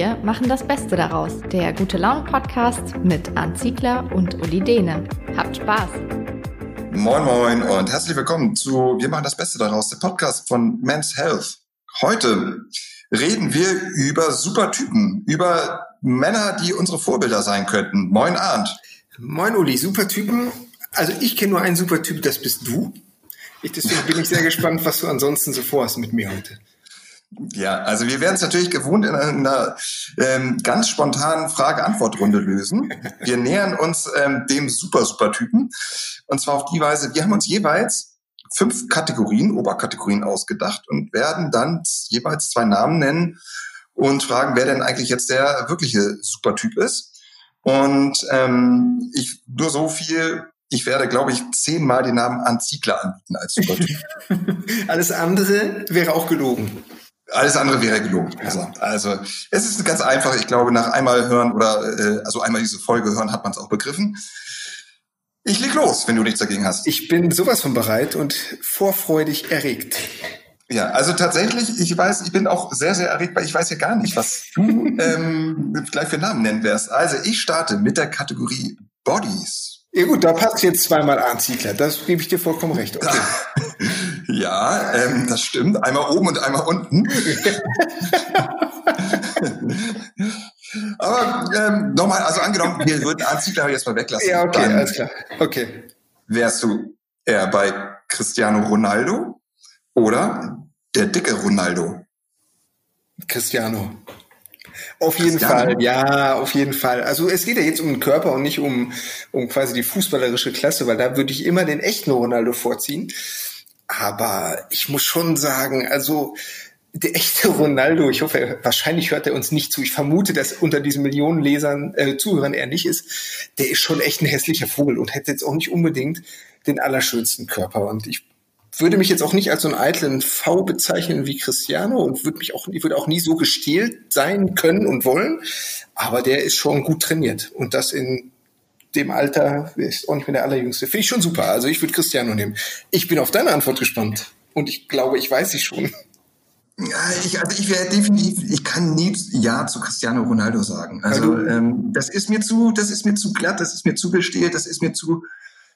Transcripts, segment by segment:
wir machen das Beste daraus. Der Gute Laune Podcast mit Arndt Ziegler und Uli Dehne. Habt Spaß! Moin Moin und herzlich willkommen zu Wir machen das Beste daraus, der Podcast von Men's Health. Heute reden wir über Supertypen, über Männer, die unsere Vorbilder sein könnten. Moin Arndt. Moin Uli, Supertypen. Also ich kenne nur einen Supertyp, das bist du. Ich, deswegen bin ich sehr gespannt, was du ansonsten so vorhast mit mir heute. Ja, also wir werden es natürlich gewohnt in einer ähm, ganz spontanen Frage-Antwort-Runde lösen. Wir nähern uns ähm, dem Super-Super-Typen. Und zwar auf die Weise, wir haben uns jeweils fünf Kategorien, Oberkategorien ausgedacht und werden dann jeweils zwei Namen nennen und fragen, wer denn eigentlich jetzt der wirkliche Supertyp ist. Und ähm, ich nur so viel, ich werde, glaube ich, zehnmal den Namen Anziegler anbieten als Supertyp. Alles andere wäre auch gelogen. Alles andere wäre gelogen. Also, also es ist ganz einfach. Ich glaube, nach einmal hören oder äh, also einmal diese Folge hören, hat man es auch begriffen. Ich leg los, wenn du nichts dagegen hast. Ich bin sowas von bereit und vorfreudig erregt. Ja, also tatsächlich, ich weiß, ich bin auch sehr, sehr erregt, weil ich weiß ja gar nicht, was du ähm, gleich für Namen nennen wirst. Also ich starte mit der Kategorie Bodies. Ja gut, da passt jetzt zweimal Anziegler. Das gebe ich dir vollkommen recht. Okay. ja, ähm, das stimmt. Einmal oben und einmal unten. Aber ähm, nochmal, also angenommen, wir würden Anziegler jetzt mal weglassen. Ja, okay, Dann alles klar. Okay. Wärst du eher bei Cristiano Ronaldo oder der dicke Ronaldo? Cristiano. Auf jeden Fall, ja, auf jeden Fall. Also es geht ja jetzt um den Körper und nicht um, um quasi die fußballerische Klasse, weil da würde ich immer den echten Ronaldo vorziehen. Aber ich muss schon sagen, also der echte Ronaldo, ich hoffe, wahrscheinlich hört er uns nicht zu. Ich vermute, dass unter diesen Millionen Lesern, äh, Zuhörern er nicht ist. Der ist schon echt ein hässlicher Vogel und hätte jetzt auch nicht unbedingt den allerschönsten Körper. Und ich würde mich jetzt auch nicht als so einen eitlen V bezeichnen wie Cristiano und würde mich auch, ich würde auch nie so gestählt sein können und wollen. Aber der ist schon gut trainiert. Und das in dem Alter ist auch nicht mehr der allerjüngste. Finde ich schon super. Also ich würde Cristiano nehmen. Ich bin auf deine Antwort gespannt. Und ich glaube, ich weiß sie schon. Ja, ich, also ich wäre definitiv, ich kann nie Ja zu Cristiano Ronaldo sagen. Also ähm, das ist mir zu, das ist mir zu glatt, das ist mir zu gestählt, das ist mir zu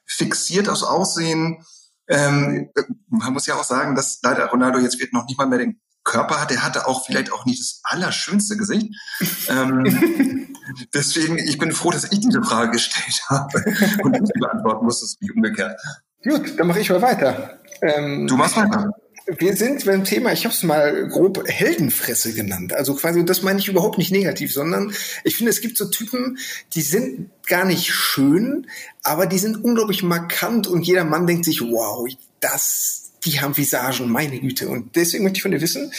fixiert aus Aussehen. Ähm, man muss ja auch sagen, dass leider Ronaldo jetzt wird noch nicht mal mehr den Körper hat. Er hatte auch vielleicht auch nicht das allerschönste Gesicht. ähm, deswegen, ich bin froh, dass ich diese Frage gestellt habe und du sie beantworten musstest, wie umgekehrt. Gut, dann mache ich mal weiter. Ähm, du machst weiter. Wir sind beim Thema, ich habe es mal grob Heldenfresse genannt. Also quasi, und das meine ich überhaupt nicht negativ, sondern ich finde, es gibt so Typen, die sind gar nicht schön, aber die sind unglaublich markant und jeder Mann denkt sich, wow, das, die haben Visagen, meine Güte. Und deswegen möchte ich von dir wissen,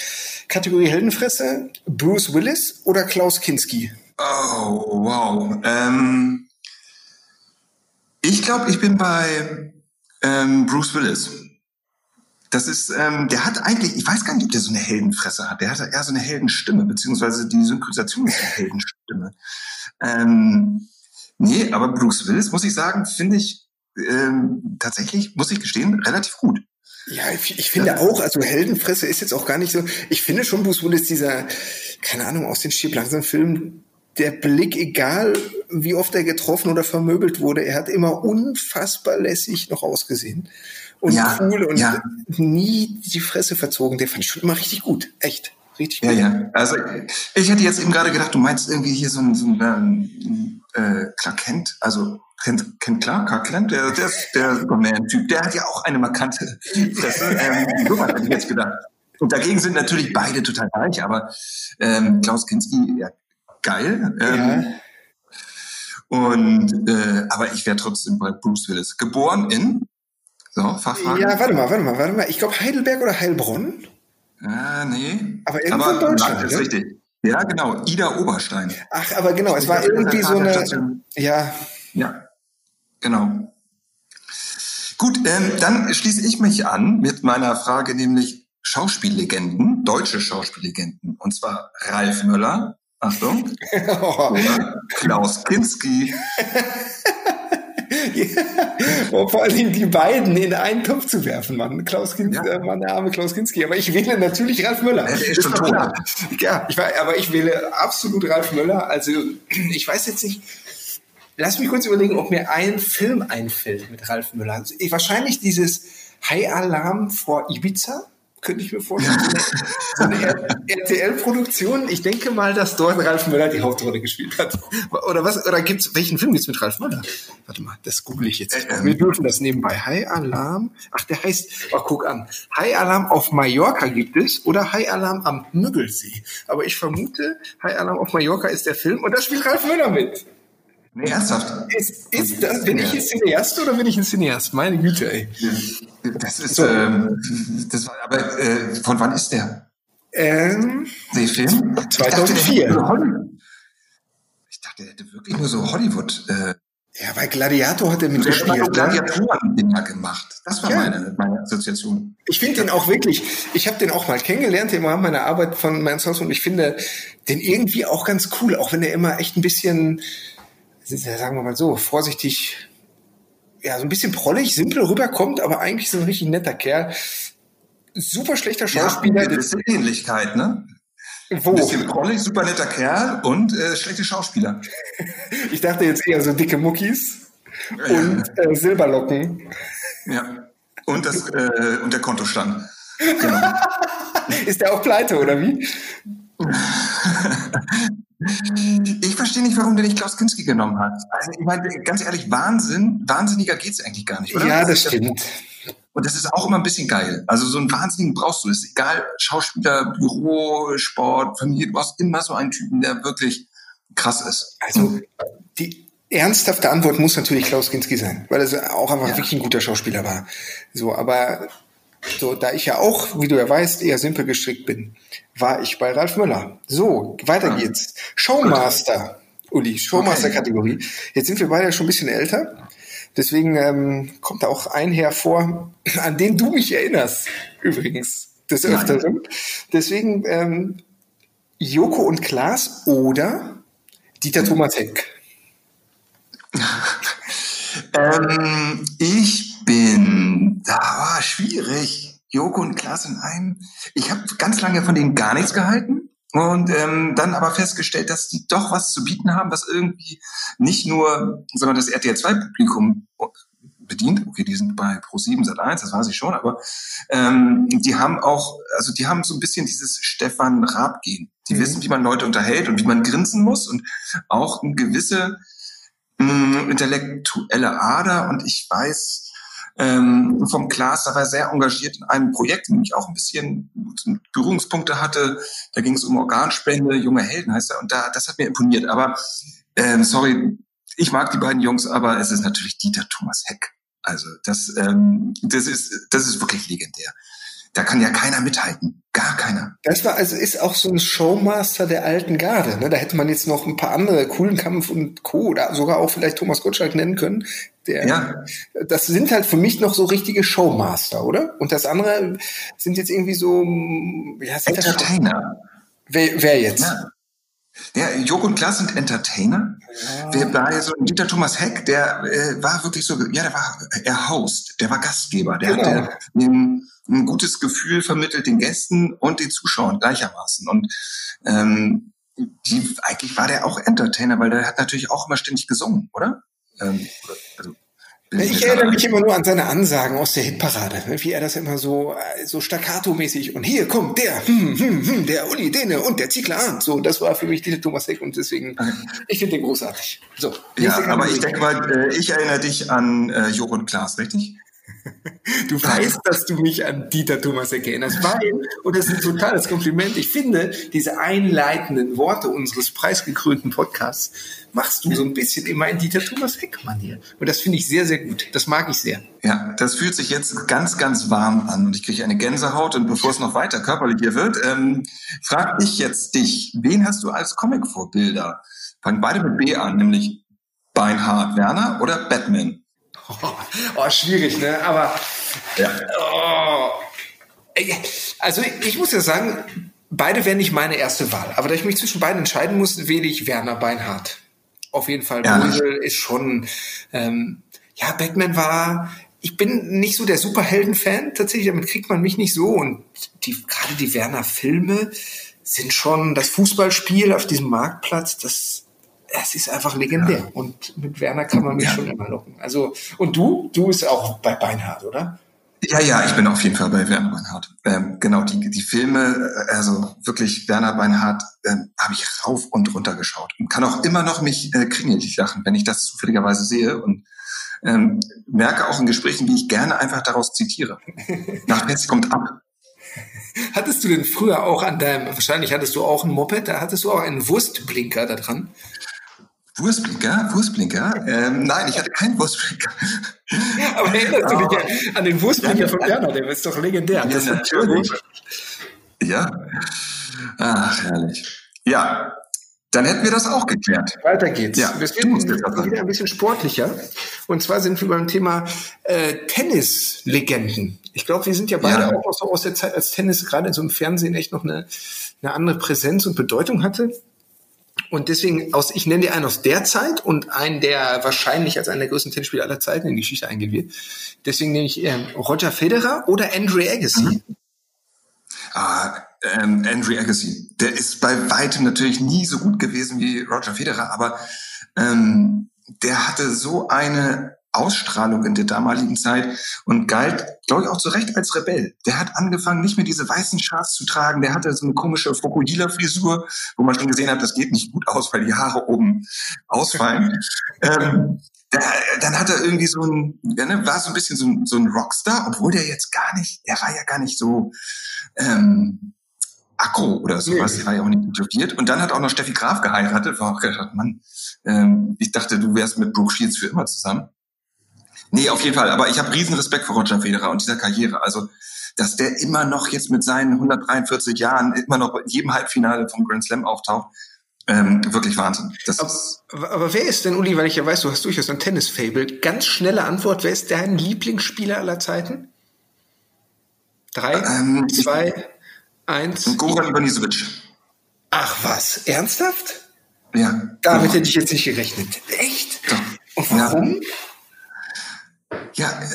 Kategorie Heldenfresse, Bruce Willis oder Klaus Kinski? Oh, wow. Ähm, ich glaube, ich bin bei ähm, Bruce Willis. Das ist, ähm, der hat eigentlich, ich weiß gar nicht, ob der so eine Heldenfresse hat. Der hat eher so eine Heldenstimme, beziehungsweise die Synchronisation ist eine Heldenstimme. Ähm, nee, aber Bruce Willis, muss ich sagen, finde ich ähm, tatsächlich, muss ich gestehen, relativ gut. Ja, ich, ich finde ja. auch, also Heldenfresse ist jetzt auch gar nicht so. Ich finde schon, Bruce Willis, dieser, keine Ahnung, aus den Stirb langsam Filmen, der Blick, egal wie oft er getroffen oder vermöbelt wurde, er hat immer unfassbar lässig noch ausgesehen und ja, cool und ja. nie die Fresse verzogen. Der fand ich schon immer richtig gut. Echt. Richtig ja, gut. Ja, Also ich hätte jetzt eben gerade gedacht, du meinst irgendwie hier so ein, so ein äh, Clark Kent, also Kent, Kent Clark, Clark Kent, der, der, der Superman-Typ, der hat ja auch eine markante Fresse. ähm, so hätte ich jetzt gedacht. Und dagegen sind natürlich beide total gleich, aber ähm, Klaus Kinski, ja, geil. Ähm, ja. Und äh, aber ich wäre trotzdem bei Bruce Willis. Geboren in so, Fachfrage. Ja, warte mal, warte mal, warte mal. Ich glaube Heidelberg oder Heilbronn? Ah, nee. Aber irgendwo aber, in Deutschland. Das ist richtig. Ja, genau. Ida Oberstein. Ach, aber genau, es war irgendwie so eine. Ja. Ja, genau. Gut, ähm, dann schließe ich mich an mit meiner Frage, nämlich Schauspiellegenden, deutsche Schauspiellegenden. Und zwar Ralf Möller, Achtung, Klaus Kinski ja. Vor allem die beiden in einen Topf zu werfen, Mann. Klaus Kinski, ja. äh, Mann, der arme Klaus Kinski. Aber ich wähle natürlich Ralf Möller. Der ist schon tot. Ja, ich war, aber ich wähle absolut Ralf Möller. Also ich weiß jetzt nicht. Lass mich kurz überlegen, ob mir ein Film einfällt mit Ralf Möller. Also, wahrscheinlich dieses High Alarm vor Ibiza könnte ich mir vorstellen. So eine RTL-Produktion. Ich denke mal, dass dort Ralf Möller die Hauptrolle gespielt hat. Oder was? Oder gibt's, welchen Film gibt's mit Ralf Möller? Warte mal, das google ich jetzt. Ähm. Wir dürfen das nebenbei. High Alarm. Ach, der heißt, oh, guck an. High Alarm auf Mallorca gibt es oder High Alarm am Müggelsee. Aber ich vermute, High Alarm auf Mallorca ist der Film und da spielt Ralf Möller mit. Nee, ernsthaft. Ist, ist das, bin ich ein Cineast oder bin ich ein Cineast? Meine Güte, ey. Das ist, so. ähm, das war, aber äh, von wann ist der? Ähm, der Film? 2004. Ich dachte, ich dachte, er hätte wirklich nur so Hollywood. Äh, ja, bei Gladiator hat er mitgespielt. Er hat Gladiatoren-Dinger gemacht. Das war ja. meine, meine Assoziation. Ich finde den auch wirklich, ich habe den auch mal kennengelernt im Rahmen meiner Arbeit von Mans Haus und ich finde den irgendwie auch ganz cool, auch wenn er immer echt ein bisschen sagen wir mal so, vorsichtig, ja, so ein bisschen prollig, simpel rüberkommt, aber eigentlich er ein richtig netter Kerl. Super schlechter Schauspieler. Ja, das ist eine Ähnlichkeit, ne? Wo? Ein bisschen prollig, super netter Kerl und äh, schlechte Schauspieler. ich dachte jetzt eher so dicke Muckis ja. und äh, Silberlocken. Ja. Und, das, äh, und der Kontostand. Genau. ist der auch pleite, oder wie? Ich verstehe nicht, warum der nicht Klaus Kinski genommen hat. Also ich meine, ganz ehrlich, Wahnsinn, wahnsinniger geht's eigentlich gar nicht, oder? Ja, das stimmt. Und das ist auch immer ein bisschen geil. Also so einen Wahnsinnigen brauchst du. ist egal, Schauspieler, Büro, Sport, Familie, du brauchst immer so einen Typen, der wirklich krass ist. Also die ernsthafte Antwort muss natürlich Klaus Kinski sein, weil er auch einfach ja. wirklich ein guter Schauspieler war. So, aber so, da ich ja auch, wie du ja weißt, eher simpel gestrickt bin, war ich bei Ralf Müller. So, weiter ah. geht's. Showmaster, Uli, Showmaster-Kategorie. Jetzt sind wir beide schon ein bisschen älter. Deswegen ähm, kommt da auch ein hervor, an den du mich erinnerst, übrigens, des Öfteren. Deswegen ähm, Joko und Klaas oder Dieter Thomas Heck. ähm, ich bin, da war schwierig. Joko und Klaas in einem. Ich habe ganz lange von denen gar nichts gehalten und ähm, dann aber festgestellt, dass die doch was zu bieten haben, was irgendwie nicht nur, sondern das RTL 2 Publikum bedient. Okay, die sind bei Pro7 seit 1, das weiß ich schon, aber ähm, die haben auch, also die haben so ein bisschen dieses Stefan Raab-Gehen. Die mhm. wissen, wie man Leute unterhält und wie man grinsen muss und auch eine gewisse mh, mm, intellektuelle Ader. Und ich weiß, ähm, vom Klaas, da war er sehr engagiert in einem Projekt, in dem ich auch ein bisschen Berührungspunkte hatte. Da ging es um Organspende, junge Helden heißt er, und da, das hat mir imponiert. Aber ähm, sorry, ich mag die beiden Jungs, aber es ist natürlich Dieter Thomas Heck. Also das, ähm, das ist, das ist wirklich legendär. Da kann ja keiner mithalten. Das war also ist auch so ein Showmaster der alten Garde. Ne? Da hätte man jetzt noch ein paar andere coolen Kampf und Co. oder sogar auch vielleicht Thomas Gottschalk nennen können. Der, ja. Das sind halt für mich noch so richtige Showmaster, oder? Und das andere sind jetzt irgendwie so ja, Entertainer. Wer, wer jetzt? Ja. Ja, und Klaas sind Entertainer. Ja. Wer bei so Dieter Thomas Heck, der äh, war wirklich so, ja, der war er Host, der war Gastgeber, der genau. hat ein, ein gutes Gefühl vermittelt den Gästen und den Zuschauern gleichermaßen. Und ähm, die, eigentlich war der auch Entertainer, weil der hat natürlich auch immer ständig gesungen, oder? Ähm, also, ich erinnere mich immer nur an seine Ansagen aus der Hitparade, ne? wie er das immer so so staccato-mäßig und hier kommt der, hm, hm, hm, der Uli Dene und der Ziegler an. So, das war für mich Dieter Thomas Heck und deswegen, ich finde den großartig. So, ja, aber ich denke mal, äh, ich erinnere dich an äh, und Klaas, richtig? Du weißt, dass du mich an Dieter Thomas erinnerst, weil, und das ist ein totales Kompliment, ich finde, diese einleitenden Worte unseres preisgekrönten Podcasts machst du so ein bisschen immer in Dieter Thomas Heck-Manier. Und das finde ich sehr, sehr gut. Das mag ich sehr. Ja, das fühlt sich jetzt ganz, ganz warm an und ich kriege eine Gänsehaut. Und bevor es noch weiter körperlich hier wird, ähm, frag ich jetzt dich, wen hast du als Comic-Vorbilder? Fangen beide mit B an, nämlich Beinhard Werner oder Batman? Oh, oh schwierig, ne? Aber ja. Oh, also ich muss ja sagen, beide wären nicht meine erste Wahl. Aber da ich mich zwischen beiden entscheiden muss, wähle ich Werner Beinhardt. Auf jeden Fall. Ja. Brüssel ist schon, ähm, ja, Batman war, ich bin nicht so der Superhelden-Fan, tatsächlich, damit kriegt man mich nicht so. Und die, gerade die Werner-Filme sind schon das Fußballspiel auf diesem Marktplatz, das, das ist einfach legendär. Ja. Und mit Werner kann man mich ja. schon immer locken. Also, und du? Du bist auch bei Beinhardt, oder? Ja, ja, ich bin auf jeden Fall bei Werner Beinhardt. Ähm, genau, die, die Filme, äh, also wirklich Werner Beinhardt, ähm, habe ich rauf und runter geschaut und kann auch immer noch mich äh, kringelig lachen, wenn ich das zufälligerweise sehe und ähm, merke auch in Gesprächen, wie ich gerne einfach daraus zitiere. Nach jetzt kommt ab. Hattest du denn früher auch an deinem, wahrscheinlich hattest du auch ein Moped, da hattest du auch einen Wurstblinker da dran? Wurstblinker? Wurstblinker? Ähm, nein, ich hatte keinen Wurstblinker. Aber erinnerst du dich ja an den Wurstblinker von Werner? Der ist doch legendär. Ja, natürlich. Ja. Ach, herrlich. Ja, dann hätten wir das auch geklärt. Weiter geht's. Ja, wir sind wieder ein bisschen sportlicher. Und zwar sind wir beim Thema äh, Tennislegenden. Ich glaube, wir sind ja beide ja. auch so aus der Zeit, als Tennis gerade in so einem Fernsehen echt noch eine, eine andere Präsenz und Bedeutung hatte. Und deswegen aus, ich nenne dir einen aus der Zeit und einen, der wahrscheinlich als einer der größten Tennisspieler aller Zeiten in die Geschichte eingehen wird. Deswegen nehme ich ähm, Roger Federer oder Andrew Agassi. Mhm. Ah, ähm, Andrew Agassi. Der ist bei weitem natürlich nie so gut gewesen wie Roger Federer, aber ähm, der hatte so eine Ausstrahlung in der damaligen Zeit und galt, glaube ich, auch zu Recht als Rebell. Der hat angefangen, nicht mehr diese weißen Schals zu tragen. Der hatte so eine komische Fokuhila-Frisur, wo man schon gesehen hat, das geht nicht gut aus, weil die Haare oben ausfallen. ähm, der, dann hat er irgendwie so ein, ja, ne, war so ein bisschen so ein, so ein Rockstar, obwohl der jetzt gar nicht, der war ja gar nicht so ähm, aggro oder sowas, nee. der war ja auch nicht interviewt. Und dann hat auch noch Steffi Graf geheiratet, war auch gedacht, Mann, ähm, ich dachte, du wärst mit Brooke Shields für immer zusammen. Nee, auf jeden Fall. Aber ich habe riesen Respekt vor Roger Federer und dieser Karriere. Also, dass der immer noch jetzt mit seinen 143 Jahren immer noch in jedem Halbfinale vom Grand Slam auftaucht, ähm, wirklich Wahnsinn. Aber, aber, wer ist denn, Uli, weil ich ja weiß, du hast durchaus ein Tennis-Fable. Ganz schnelle Antwort, wer ist dein Lieblingsspieler aller Zeiten? Drei, ähm, zwei, ich, eins. Goran Ivanisevic. Ach was, ernsthaft? Ja. Damit hätte ich jetzt nicht gerechnet. Echt? Doch. Und warum? Ja. Ja, äh,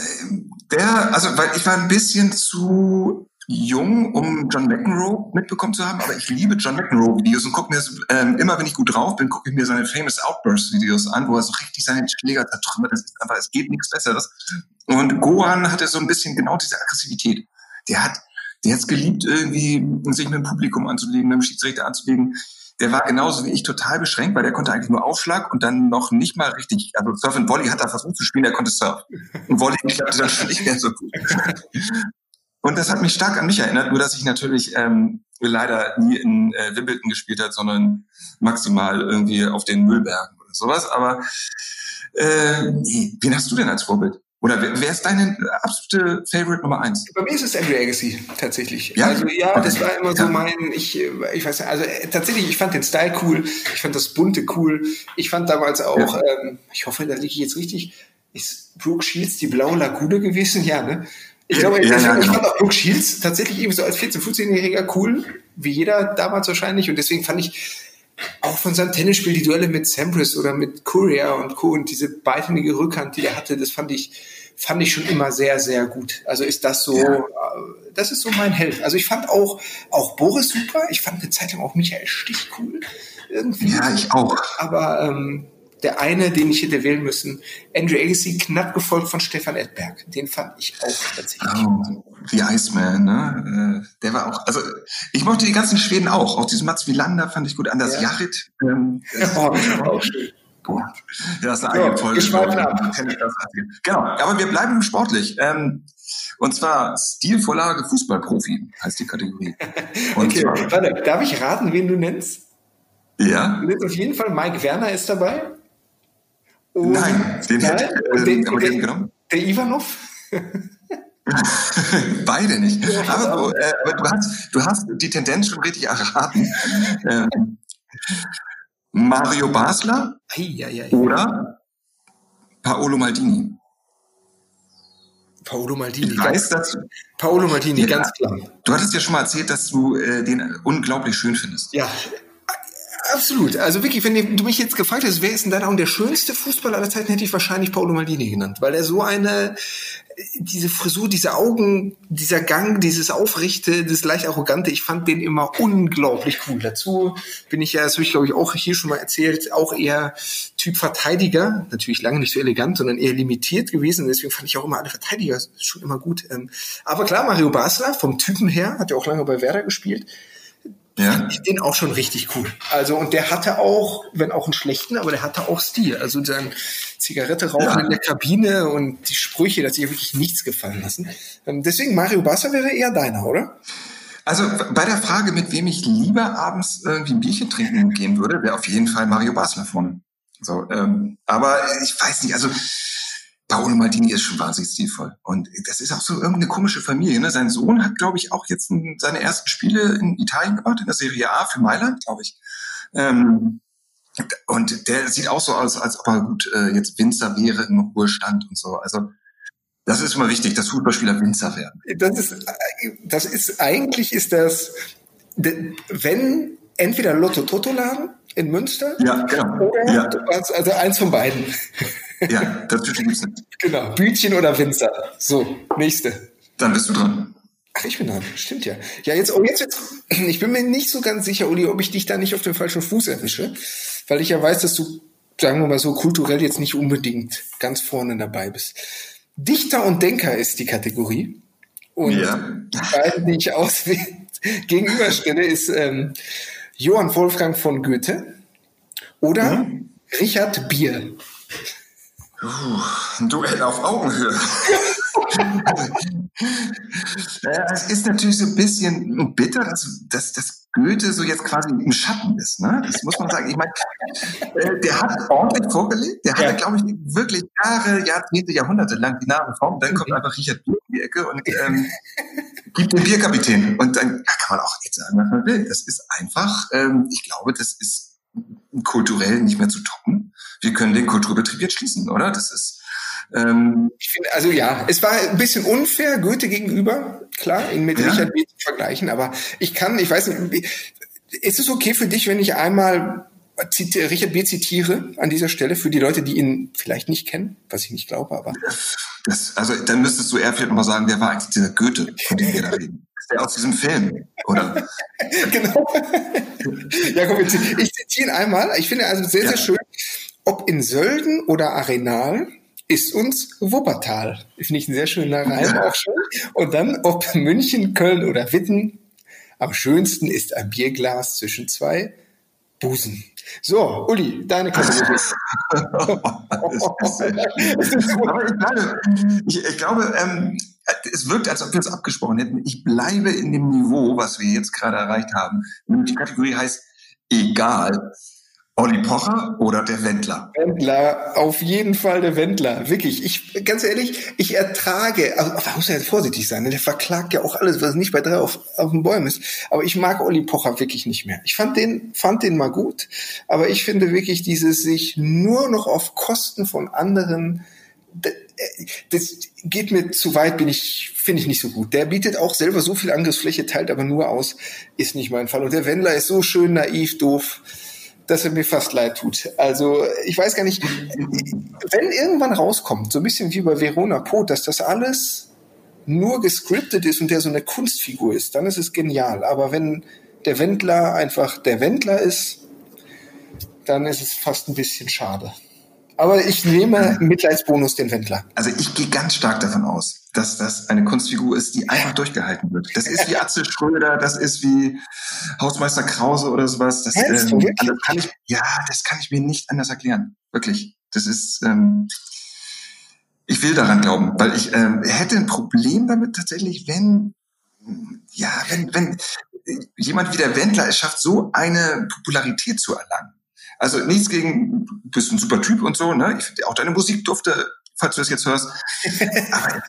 der, also weil ich war ein bisschen zu jung, um John McEnroe mitbekommen zu haben, aber ich liebe John McEnroe-Videos und gucke mir ähm, immer wenn ich gut drauf bin, gucke ich mir seine Famous Outburst-Videos an, wo er so richtig seinen Schläger zertrümmert. Das ist einfach, es geht nichts Besseres. Und Gohan hatte so ein bisschen genau diese Aggressivität. Der hat, der hat's geliebt, irgendwie sich mit dem Publikum anzulegen, mit dem Schiedsrichter anzulegen der war genauso wie ich total beschränkt, weil der konnte eigentlich nur Aufschlag und dann noch nicht mal richtig, also Surf und Volley hat er versucht zu spielen, der konnte Surf. Und Volley klappte dann schon nicht mehr so gut. Und das hat mich stark an mich erinnert, nur dass ich natürlich ähm, leider nie in äh, Wimbledon gespielt hat, sondern maximal irgendwie auf den Müllbergen oder sowas. Aber äh, nee, wen hast du denn als Vorbild? Oder wer, wer ist deine absolute Favorite Nummer eins? Bei mir ist es Andrew Agassi, tatsächlich. Ja? Also ja, okay. das war immer so mein, ich, ich weiß nicht, also äh, tatsächlich, ich fand den Style cool, ich fand das Bunte cool. Ich fand damals auch, ja. ähm, ich hoffe, da liege ich jetzt richtig, ist Brooke Shields die blaue Lagune gewesen? Ja, ne? Ich glaube, ja, ich, ja, ich fand auch Brooke Shields tatsächlich eben so als 14-, 15-Jähriger cool, wie jeder damals wahrscheinlich. Und deswegen fand ich auch von seinem Tennisspiel die Duelle mit Sampras oder mit Courier und Co. und diese beidhändige Rückhand, die er hatte, das fand ich, fand ich schon immer sehr, sehr gut. Also ist das so, ja. Äh, das ist so mein Held. Also ich fand auch, auch Boris super. Ich fand eine Zeit lang auch Michael Stich cool. Irgendwie. Ja, ich auch. Aber ähm, der eine, den ich hätte wählen müssen, Andrew Agassi, knapp gefolgt von Stefan Edberg. Den fand ich auch tatsächlich. Oh, The Iceman, ne? Äh, der war auch, also ich mochte die ganzen Schweden auch. Auch diesen Mats Wilander fand ich gut. Anders ja. Jarit. Ähm, oh, auch schön. Gut. Ja, das ist eine eigene Folge. Genau, aber wir bleiben sportlich. Ähm, und zwar Stilvorlage Fußballprofi heißt die Kategorie. Und okay, zwar, warte, darf ich raten, wen du nennst? Ja. Du nennst auf jeden Fall Mike Werner ist dabei. Und Nein, den hätte ich äh, den, den, genommen. Der Ivanov? Beide nicht. Ja, aber, du, äh, aber du, hast, du hast die Tendenz schon richtig erraten. ähm, Mario Basler ei, ei, ei. oder Paolo Maldini. Paolo Maldini. Ich weiß, dass, Paolo Maldini, ja, ganz klar. Du hattest ja schon mal erzählt, dass du äh, den unglaublich schön findest. Ja, Absolut. Also wirklich, wenn du mich jetzt gefragt hättest, wer ist denn deiner und der schönste Fußballer aller Zeiten, hätte ich wahrscheinlich Paolo Maldini genannt, weil er so eine, diese Frisur, diese Augen, dieser Gang, dieses Aufrichte, das leicht Arrogante, ich fand den immer unglaublich cool. Dazu bin ich ja, das habe ich glaube ich auch hier schon mal erzählt, auch eher Typ Verteidiger, natürlich lange nicht so elegant, sondern eher limitiert gewesen. Deswegen fand ich auch immer alle Verteidiger schon immer gut. Ähm, aber klar, Mario Basler vom Typen her, hat ja auch lange bei Werder gespielt ja. ich den auch schon richtig cool. Also, und der hatte auch, wenn auch einen schlechten, aber der hatte auch Stil. Also sein Zigarette rauchen ja. in der Kabine und die Sprüche, dass sich wirklich nichts gefallen lassen. Ähm, deswegen Mario Basser wäre eher deiner, oder? Also bei der Frage, mit wem ich lieber abends irgendwie ein Bierchen trinken gehen würde, wäre auf jeden Fall Mario Basler vorne. So, ähm, aber ich weiß nicht, also Paolo Maldini ist schon wahnsinnig stilvoll. Und das ist auch so irgendeine komische Familie. Ne? Sein Sohn hat, glaube ich, auch jetzt seine ersten Spiele in Italien gemacht, in der Serie A für Mailand, glaube ich. Ähm, und der sieht auch so aus, als ob er gut äh, jetzt Winzer wäre im Ruhestand und so. Also das ist immer wichtig, dass Fußballspieler Winzer werden. Das ist, das ist eigentlich ist das, wenn entweder Lotto Toto Laden in Münster ja, genau. oder ja. also eins von beiden. Ja, dazwischen gibt's nicht. Genau, Bütchen oder Winzer. So, nächste. Dann bist du dran. Ach, ich bin dran. Stimmt ja. Ja, jetzt, oh, jetzt, jetzt, ich bin mir nicht so ganz sicher, Uli, ob ich dich da nicht auf dem falschen Fuß erwische, weil ich ja weiß, dass du, sagen wir mal so, kulturell jetzt nicht unbedingt ganz vorne dabei bist. Dichter und Denker ist die Kategorie. Und ja. die beiden, die ich aus gegenüberstelle, ist ähm, Johann Wolfgang von Goethe oder mhm. Richard Bier. Uh, ein Duell auf Augenhöhe. es ist natürlich so ein bisschen bitter, dass, dass, dass Goethe so jetzt quasi im Schatten ist. Ne? Das muss man sagen. Ich meine, äh, der hat ordentlich vorgelegt. Der ja. hatte, glaube ich, wirklich Jahre, Jahrzehnte, Jahrhunderte lang die Nase vorn. Dann kommt einfach Richard Bier in die Ecke und ähm, gibt den Bierkapitän. Und dann ja, kann man auch jetzt sagen, was man will. Das ist einfach, ähm, ich glaube, das ist kulturell nicht mehr zu toppen wir können den Kulturbetrieb jetzt schließen, oder? Das ist ähm, ich finde, also ja, es war ein bisschen unfair Goethe gegenüber, klar, ihn mit ja. Richard B. zu vergleichen, aber ich kann, ich weiß nicht, ist es okay für dich, wenn ich einmal Richard B. zitiere an dieser Stelle für die Leute, die ihn vielleicht nicht kennen, was ich nicht glaube, aber. Das, also dann müsstest du eher vielleicht mal sagen, wer war eigentlich dieser Goethe, von dem wir da reden? Der aus diesem Film, oder? genau. ja, komm, ich zitiere ihn einmal. Ich finde also sehr, sehr schön. Ob in Sölden oder Arenal, ist uns Wuppertal. Finde ich ein sehr schöner Reim auch schon. Und dann, ob München, Köln oder Witten, am schönsten ist ein Bierglas zwischen zwei Busen. So, Uli, deine Kategorie. ich, ich, glaube, ähm, es wirkt, als ob wir es abgesprochen hätten. Ich bleibe in dem Niveau, was wir jetzt gerade erreicht haben. Die Kategorie heißt egal. Olli Pocher oder der Wendler? Wendler, auf jeden Fall der Wendler. Wirklich. Ich, ganz ehrlich, ich ertrage, also, man muss ja vorsichtig sein, ne? der verklagt ja auch alles, was nicht bei drei auf, auf den Bäumen ist. Aber ich mag Olli Pocher wirklich nicht mehr. Ich fand den, fand den mal gut. Aber ich finde wirklich dieses sich nur noch auf Kosten von anderen, das geht mir zu weit, bin ich, finde ich nicht so gut. Der bietet auch selber so viel Angriffsfläche, teilt aber nur aus, ist nicht mein Fall. Und der Wendler ist so schön naiv, doof dass er mir fast leid tut. Also ich weiß gar nicht, wenn irgendwann rauskommt, so ein bisschen wie bei Verona Pot, dass das alles nur gescriptet ist und der so eine Kunstfigur ist, dann ist es genial. Aber wenn der Wendler einfach der Wendler ist, dann ist es fast ein bisschen schade. Aber ich nehme Mitleidsbonus den Wendler. Also ich gehe ganz stark davon aus, dass das eine Kunstfigur ist, die einfach durchgehalten wird. Das ist wie Atze Schröder, das ist wie Hausmeister Krause oder sowas. Das, ähm, also kann ich, ja, das kann ich mir nicht anders erklären. Wirklich. Das ist, ähm, ich will daran glauben, weil ich ähm, hätte ein Problem damit tatsächlich, wenn, ja, wenn, wenn jemand wie der Wendler es schafft, so eine Popularität zu erlangen. Also nichts gegen, du bist ein super Typ und so, ne? Ich finde auch deine Musik durfte, falls du das jetzt hörst. Aber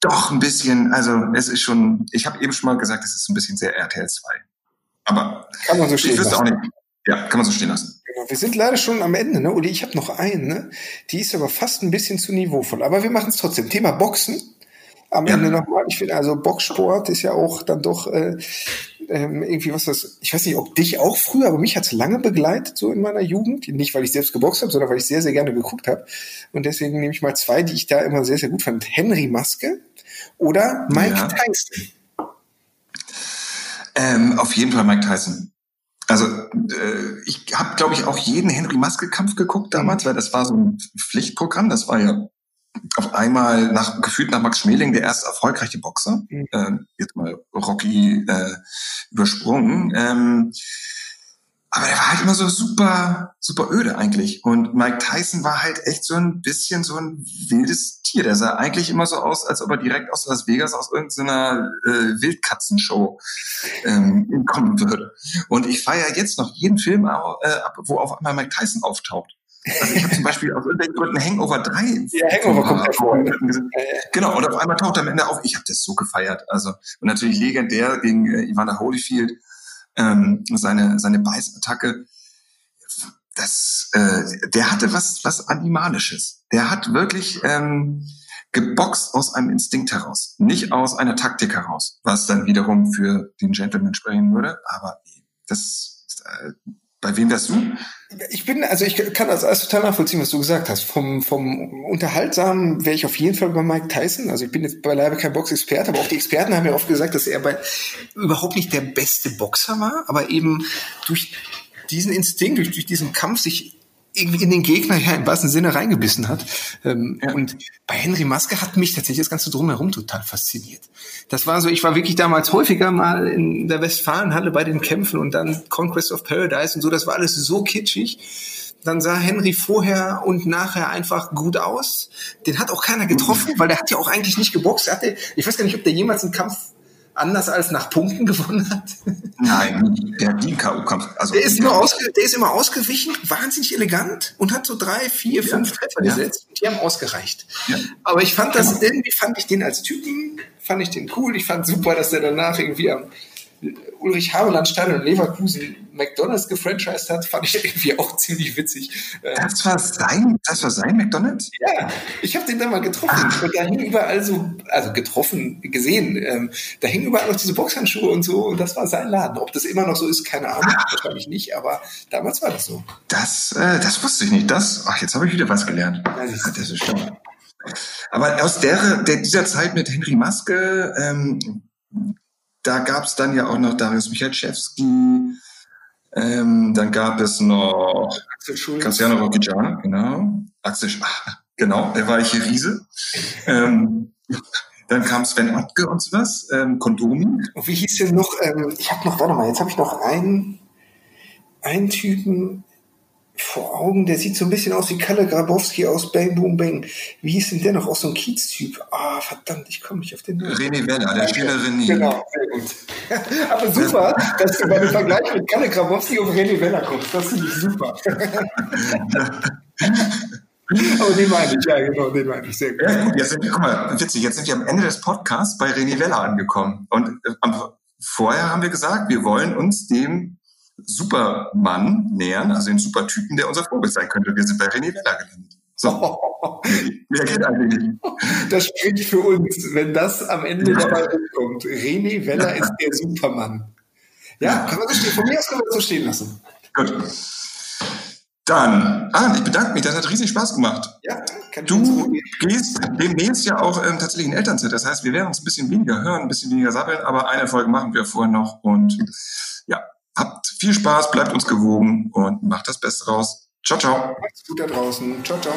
doch ein bisschen, also es ist schon, ich habe eben schon mal gesagt, es ist ein bisschen sehr RTL 2. Aber kann man so stehen ich wüsste lassen. auch nicht. Ja, kann man so stehen lassen. Genau. Wir sind leider schon am Ende, ne? Uli, ich habe noch einen, ne? Die ist aber fast ein bisschen zu niveauvoll. Aber wir machen es trotzdem. Thema Boxen. Am ja. Ende nochmal. Ich finde, also Boxsport ist ja auch dann doch äh, Ähm, irgendwie was das, ich weiß nicht, ob dich auch früher, aber mich hat's lange begleitet, so in meiner Jugend. Nicht, weil ich selbst geboxt habe, sondern weil ich sehr, sehr gerne geguckt habe. Und deswegen nehme ich mal zwei, die ich da immer sehr, sehr gut fand. Henry Maske oder Mike ja. Tyson. Ähm, auf jeden Fall Mike Tyson. Also äh, ich habe, glaube ich, auch jeden Henry Maske-Kampf geguckt damals, weil das war so ein Pflichtprogramm. Das war ja auf einmal nach gefühlt nach Max Schmeling der erste erfolgreiche Boxer. Mhm. Äh, jetzt mal Rocky äh, übersprungen. Ähm, aber der war halt immer so super, super öde eigentlich. Und Mike Tyson war halt echt so ein bisschen so ein wildes Tier. Der sah eigentlich immer so aus, als ob er direkt aus Las Vegas aus irgendeiner äh, Wildkatzenshow ähm, kommen würde. Und ich feiere jetzt noch jeden Film, äh, wo auf einmal Mike Tyson auftaucht. Also ich habe zum Beispiel aus irgendwelchen Gründen Hangover 3. Ja, Hangover kommt hervor. Genau, und auf einmal taucht am Ende auf. Ich habe das so gefeiert. Also und natürlich legendär gegen äh, Ivana Holyfield ähm, seine seine Beißattacke. Das, äh, der hatte was was animalisches. Der hat wirklich ähm, geboxt aus einem Instinkt heraus, nicht aus einer Taktik heraus, was dann wiederum für den Gentleman sprechen würde. Aber das äh, bei wem wärst du? Ich bin, also ich kann das alles total nachvollziehen, was du gesagt hast. Vom, vom Unterhaltsamen wäre ich auf jeden Fall bei Mike Tyson. Also ich bin jetzt beileibe kein Boxexperte, aber auch die Experten haben ja oft gesagt, dass er bei überhaupt nicht der beste Boxer war, aber eben durch diesen Instinkt, durch, durch diesen Kampf sich irgendwie in den Gegner ja im wahrsten Sinne reingebissen hat. Ähm, ja. Und bei Henry Maske hat mich tatsächlich das Ganze drumherum total fasziniert. Das war so, ich war wirklich damals häufiger mal in der Westfalenhalle bei den Kämpfen und dann Conquest of Paradise und so, das war alles so kitschig. Dann sah Henry vorher und nachher einfach gut aus. Den hat auch keiner getroffen, weil der hat ja auch eigentlich nicht geboxt. Er hatte, ich weiß gar nicht, ob der jemals einen Kampf anders als nach Punkten gewonnen hat? Nein, der hat nie K.O.-Kampf. Also der, ist immer der ist immer ausgewichen, wahnsinnig elegant und hat so drei, vier, ja, fünf Treffer ja. gesetzt. Die haben ausgereicht. Ja. Aber ich fand das, genau. irgendwie fand ich den als Typen, fand ich den cool. Ich fand super, dass der danach irgendwie am Ulrich Haveland Stadion in Leverkusen McDonalds gefranchised hat, fand ich irgendwie auch ziemlich witzig. Das war sein, das war sein McDonalds? Ja, ich habe den da mal getroffen Ach. und da hingen überall so, also getroffen, gesehen, ähm, da hingen überall noch diese Boxhandschuhe und so und das war sein Laden. Ob das immer noch so ist, keine Ahnung, ach. wahrscheinlich nicht, aber damals war das so. Das, äh, das wusste ich nicht. Das, ach, jetzt habe ich wieder was gelernt. Ja, das ist schon. Aber aus der, der, dieser Zeit mit Henry Maske, ähm, da gab es dann ja auch noch Darius Michalczewski, ähm, dann gab es noch Cassiano Rocchigiano, genau. Axel Ach, genau, der weiche Riese. ähm, dann kam Sven Ottke und sowas, ähm, Kondomi. Und wie hieß denn noch, ähm, ich habe noch, warte mal, jetzt habe ich noch einen, einen Typen, vor Augen, der sieht so ein bisschen aus wie Kalle Grabowski aus Bang Boom Bang. Wie hieß denn der noch? Auch so ein Kiez-Typ. Ah, verdammt, ich komme nicht auf den Namen. René Weller, der schöne René. Genau, sehr gut. Aber super, dass du bei dem Vergleich mit Kalle Grabowski und René Weller guckst. Das finde ich super. Aber den meine ich, ja, genau, den meine ich sehr gut. Ja, gut, jetzt sind wir, guck mal, witzig, jetzt sind wir am Ende des Podcasts bei René Weller angekommen. Und äh, vorher haben wir gesagt, wir wollen uns dem Supermann nähern, also den Supertypen, der unser Vorbild sein könnte. Wir sind bei René Weller gelandet. So. Wer geht eigentlich nicht? Das spricht für uns, wenn das am Ende dabei rumkommt. René Weller ist der Supermann. Ja, kann man so stehen. Von mir aus können wir das so stehen lassen. Gut. Dann, ah, ich bedanke mich, das hat riesig Spaß gemacht. Ja, kann du gehst demnächst ja auch ähm, tatsächlich in Elternzeit. Das heißt, wir werden uns ein bisschen weniger hören, ein bisschen weniger sabbeln, aber eine Folge machen wir vorher noch und ja, Habt viel Spaß, bleibt uns gewogen und macht das Beste raus. Ciao, ciao. Macht's gut da draußen. Ciao, ciao.